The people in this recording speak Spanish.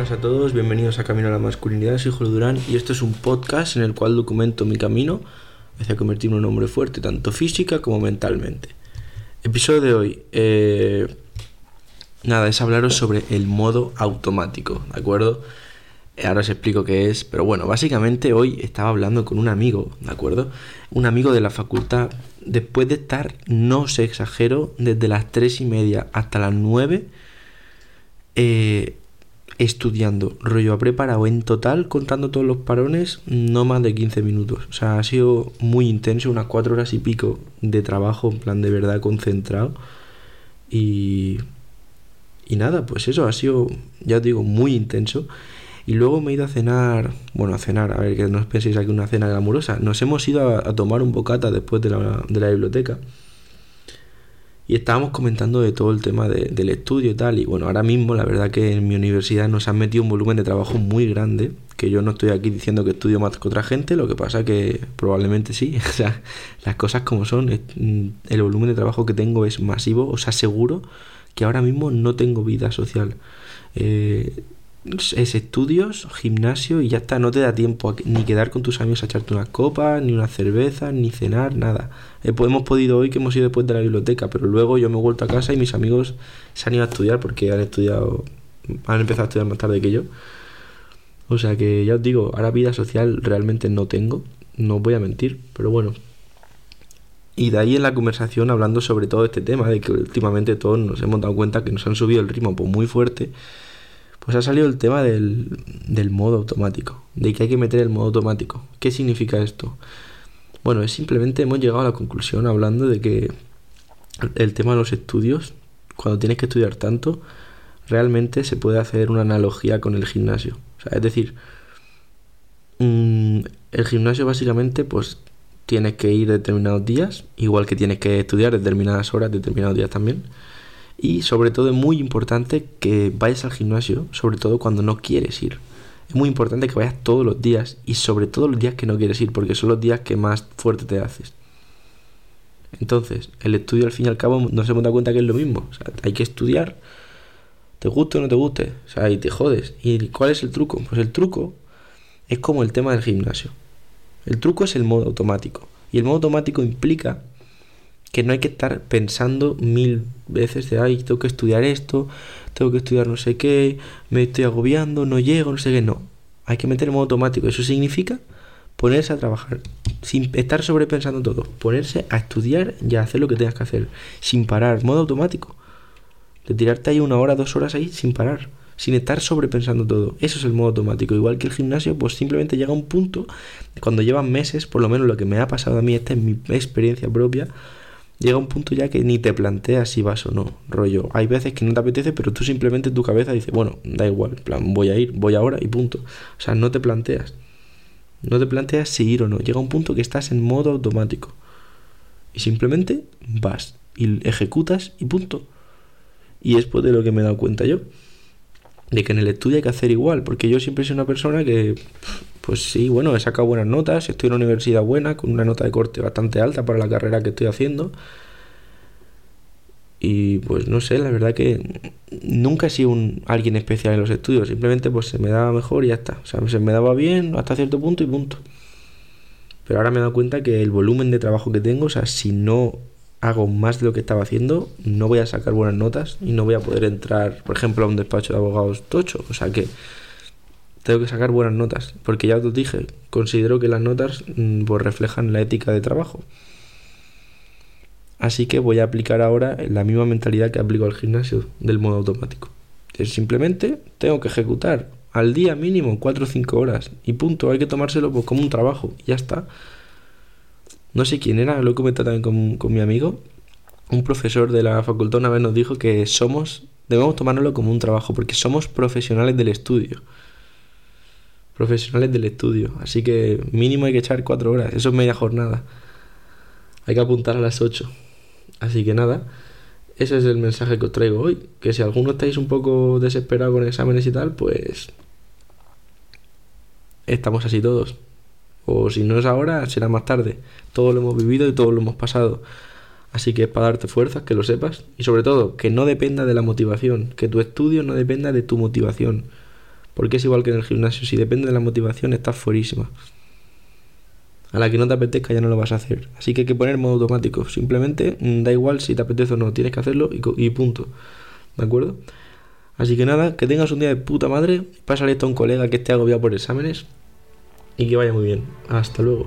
buenas a todos, bienvenidos a Camino a la Masculinidad, soy Jorge Durán y esto es un podcast en el cual documento mi camino hacia convertirme en un hombre fuerte, tanto física como mentalmente. Episodio de hoy, eh, nada, es hablaros sobre el modo automático, ¿de acuerdo? Eh, ahora os explico qué es, pero bueno, básicamente hoy estaba hablando con un amigo, ¿de acuerdo? Un amigo de la facultad, después de estar, no se exagero, desde las tres y media hasta las 9, eh, estudiando, rollo, ha preparado en total, contando todos los parones, no más de 15 minutos. O sea, ha sido muy intenso, unas 4 horas y pico de trabajo, en plan de verdad concentrado. Y, y nada, pues eso ha sido, ya os digo, muy intenso. Y luego me he ido a cenar, bueno, a cenar, a ver que no os penséis aquí una cena glamurosa. Nos hemos ido a, tomar un bocata después de la, de la biblioteca y estábamos comentando de todo el tema del estudio y tal. Y bueno, ahora mismo la verdad que en mi universidad nos han metido un volumen de trabajo muy grande, que yo no estoy aquí diciendo que estudio más que otra gente, lo que pasa que probablemente sí. O sea, las cosas como son, mm, el volumen de trabajo que tengo es masivo, os aseguro que ahora mismo no tengo vida social. Eh, es estudios, gimnasio y ya está, no te da tiempo ni quedar con tus amigos a echarte una copa, ni una cerveza, ni cenar, nada. Eh, pues hemos podido hoy que hemos ido después de la biblioteca, pero luego yo me he vuelto a casa y mis amigos se han ido a estudiar porque han estudiado, han empezado a estudiar más tarde que yo. O sea que ya os digo, ahora vida social realmente no tengo, no os voy a mentir, pero bueno. Y de ahí en la conversación hablando sobre todo este tema, de que últimamente todos nos hemos dado cuenta que nos han subido el ritmo pues, muy fuerte pues ha salido el tema del, del modo automático, de que hay que meter el modo automático. ¿Qué significa esto? Bueno, es simplemente hemos llegado a la conclusión hablando de que el tema de los estudios, cuando tienes que estudiar tanto, realmente se puede hacer una analogía con el gimnasio. O sea, es decir, mm, el gimnasio básicamente pues tienes que ir determinados días, igual que tienes que estudiar determinadas horas, determinados días también. Y sobre todo es muy importante que vayas al gimnasio, sobre todo cuando no quieres ir. Es muy importante que vayas todos los días y sobre todo los días que no quieres ir, porque son los días que más fuerte te haces. Entonces, el estudio al fin y al cabo nos hemos dado cuenta que es lo mismo. O sea, hay que estudiar, te guste o no te guste, o sea, y te jodes. ¿Y cuál es el truco? Pues el truco es como el tema del gimnasio. El truco es el modo automático. Y el modo automático implica que no hay que estar pensando mil veces de, ay, tengo que estudiar esto, tengo que estudiar no sé qué, me estoy agobiando, no llego, no sé qué, no. Hay que meter en modo automático. Eso significa ponerse a trabajar, sin estar sobrepensando todo, ponerse a estudiar y a hacer lo que tengas que hacer, sin parar, modo automático. De tirarte ahí una hora, dos horas ahí sin parar, sin estar sobrepensando todo. Eso es el modo automático. Igual que el gimnasio, pues simplemente llega un punto, cuando llevan meses, por lo menos lo que me ha pasado a mí, esta es mi experiencia propia, llega un punto ya que ni te planteas si vas o no, rollo. Hay veces que no te apetece, pero tú simplemente en tu cabeza dices, bueno, da igual, plan, voy a ir, voy ahora y punto. O sea, no te planteas. No te planteas si ir o no. Llega un punto que estás en modo automático. Y simplemente vas y ejecutas y punto. Y es pues de lo que me he dado cuenta yo. De que en el estudio hay que hacer igual, porque yo siempre soy una persona que pues sí, bueno, he sacado buenas notas, estoy en una universidad buena, con una nota de corte bastante alta para la carrera que estoy haciendo. Y pues no sé, la verdad que nunca he sido un, alguien especial en los estudios, simplemente pues se me daba mejor y ya está. O sea, se me daba bien hasta cierto punto y punto. Pero ahora me he dado cuenta que el volumen de trabajo que tengo, o sea, si no hago más de lo que estaba haciendo, no voy a sacar buenas notas y no voy a poder entrar, por ejemplo, a un despacho de abogados tocho. O sea que tengo que sacar buenas notas, porque ya os dije, considero que las notas mm, pues, reflejan la ética de trabajo. Así que voy a aplicar ahora la misma mentalidad que aplico al gimnasio del modo automático. Es simplemente tengo que ejecutar al día mínimo 4 o 5 horas y punto, hay que tomárselo pues, como un trabajo y ya está. No sé quién era, lo he comentado también con, con mi amigo. Un profesor de la facultad una vez nos dijo que somos, debemos tomárnoslo como un trabajo porque somos profesionales del estudio profesionales del estudio. Así que mínimo hay que echar cuatro horas. Eso es media jornada. Hay que apuntar a las 8. Así que nada, ese es el mensaje que os traigo hoy. Que si alguno estáis un poco desesperado con exámenes y tal, pues estamos así todos. O si no es ahora, será más tarde. Todo lo hemos vivido y todo lo hemos pasado. Así que es para darte fuerzas, que lo sepas. Y sobre todo, que no dependa de la motivación. Que tu estudio no dependa de tu motivación Porque es igual que en el gimnasio, si depende de la motivación estás fuerísima. A la que no te apetezca ya no lo vas a hacer. Así que hay que poner modo automático. Simplemente mm, da igual si te apetece o no, tienes que hacerlo y, punto. ¿De acuerdo? Así que nada, que tengas un día de puta madre. Pásale esto a un colega que esté agobiado por exámenes. Y que vaya muy bien. Hasta luego.